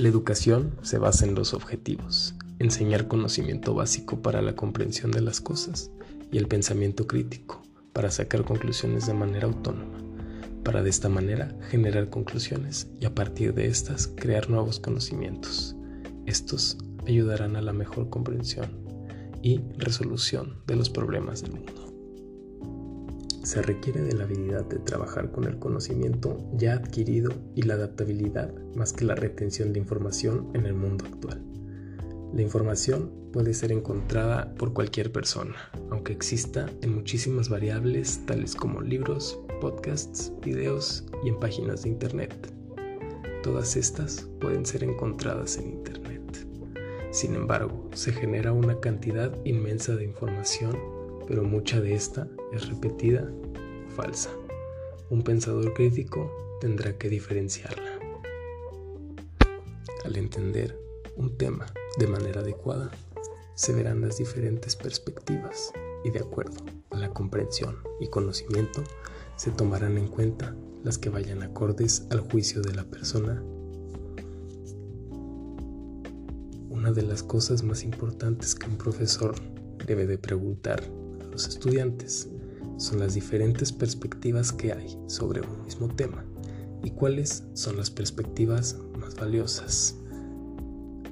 La educación se basa en los objetivos, enseñar conocimiento básico para la comprensión de las cosas y el pensamiento crítico para sacar conclusiones de manera autónoma, para de esta manera generar conclusiones y a partir de estas crear nuevos conocimientos. Estos ayudarán a la mejor comprensión y resolución de los problemas del mundo. Se requiere de la habilidad de trabajar con el conocimiento ya adquirido y la adaptabilidad más que la retención de información en el mundo actual. La información puede ser encontrada por cualquier persona, aunque exista en muchísimas variables tales como libros, podcasts, videos y en páginas de Internet. Todas estas pueden ser encontradas en Internet. Sin embargo, se genera una cantidad inmensa de información, pero mucha de esta es repetida o falsa. Un pensador crítico tendrá que diferenciarla. Al entender un tema de manera adecuada, se verán las diferentes perspectivas y de acuerdo a la comprensión y conocimiento se tomarán en cuenta las que vayan acordes al juicio de la persona. Una de las cosas más importantes que un profesor debe de preguntar los estudiantes son las diferentes perspectivas que hay sobre un mismo tema y cuáles son las perspectivas más valiosas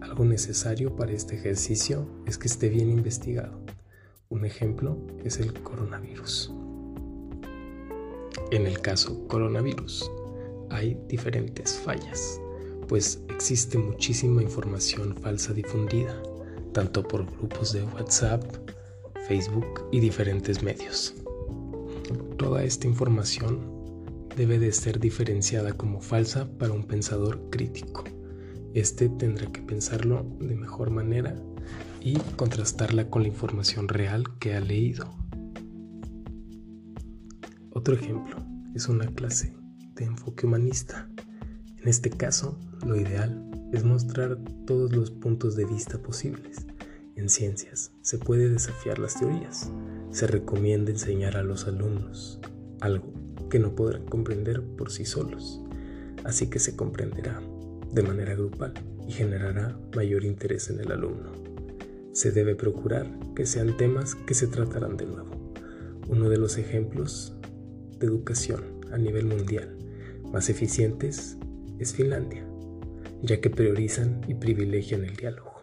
algo necesario para este ejercicio es que esté bien investigado. Un ejemplo es el coronavirus. En el caso coronavirus hay diferentes fallas, pues existe muchísima información falsa difundida, tanto por grupos de WhatsApp, Facebook y diferentes medios. Toda esta información debe de ser diferenciada como falsa para un pensador crítico este tendrá que pensarlo de mejor manera y contrastarla con la información real que ha leído. Otro ejemplo es una clase de enfoque humanista. En este caso, lo ideal es mostrar todos los puntos de vista posibles. En ciencias se puede desafiar las teorías. Se recomienda enseñar a los alumnos algo que no podrán comprender por sí solos. Así que se comprenderá de manera grupal y generará mayor interés en el alumno. Se debe procurar que sean temas que se tratarán de nuevo. Uno de los ejemplos de educación a nivel mundial más eficientes es Finlandia, ya que priorizan y privilegian el diálogo.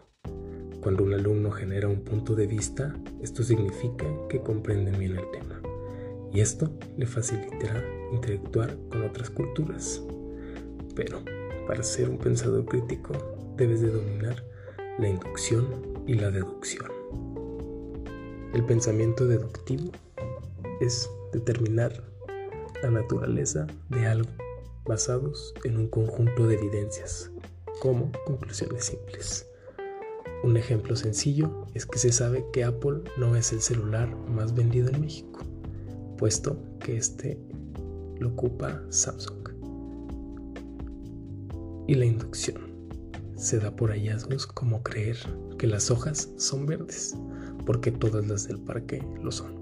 Cuando un alumno genera un punto de vista, esto significa que comprenden bien el tema, y esto le facilitará interactuar con otras culturas. Pero para ser un pensador crítico debes de dominar la inducción y la deducción. El pensamiento deductivo es determinar la naturaleza de algo basados en un conjunto de evidencias, como conclusiones simples. Un ejemplo sencillo es que se sabe que Apple no es el celular más vendido en México, puesto que este lo ocupa Samsung y la inducción. Se da por hallazgos como creer que las hojas son verdes, porque todas las del parque lo son.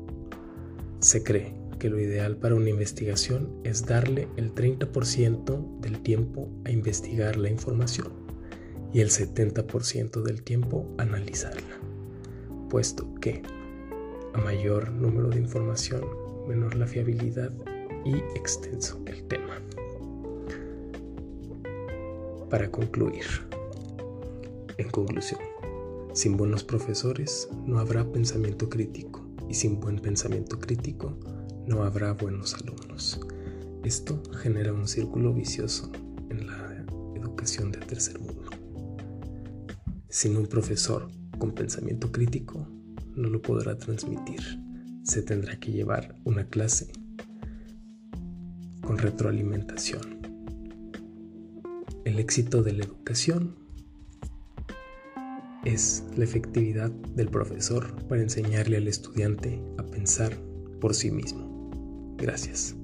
Se cree que lo ideal para una investigación es darle el 30% del tiempo a investigar la información y el 70% del tiempo analizarla, puesto que a mayor número de información, menor la fiabilidad y extenso el tema para concluir. En conclusión, sin buenos profesores no habrá pensamiento crítico y sin buen pensamiento crítico no habrá buenos alumnos. Esto genera un círculo vicioso en la educación de tercer mundo. Sin un profesor con pensamiento crítico no lo podrá transmitir. Se tendrá que llevar una clase con retroalimentación el éxito de la educación es la efectividad del profesor para enseñarle al estudiante a pensar por sí mismo. Gracias.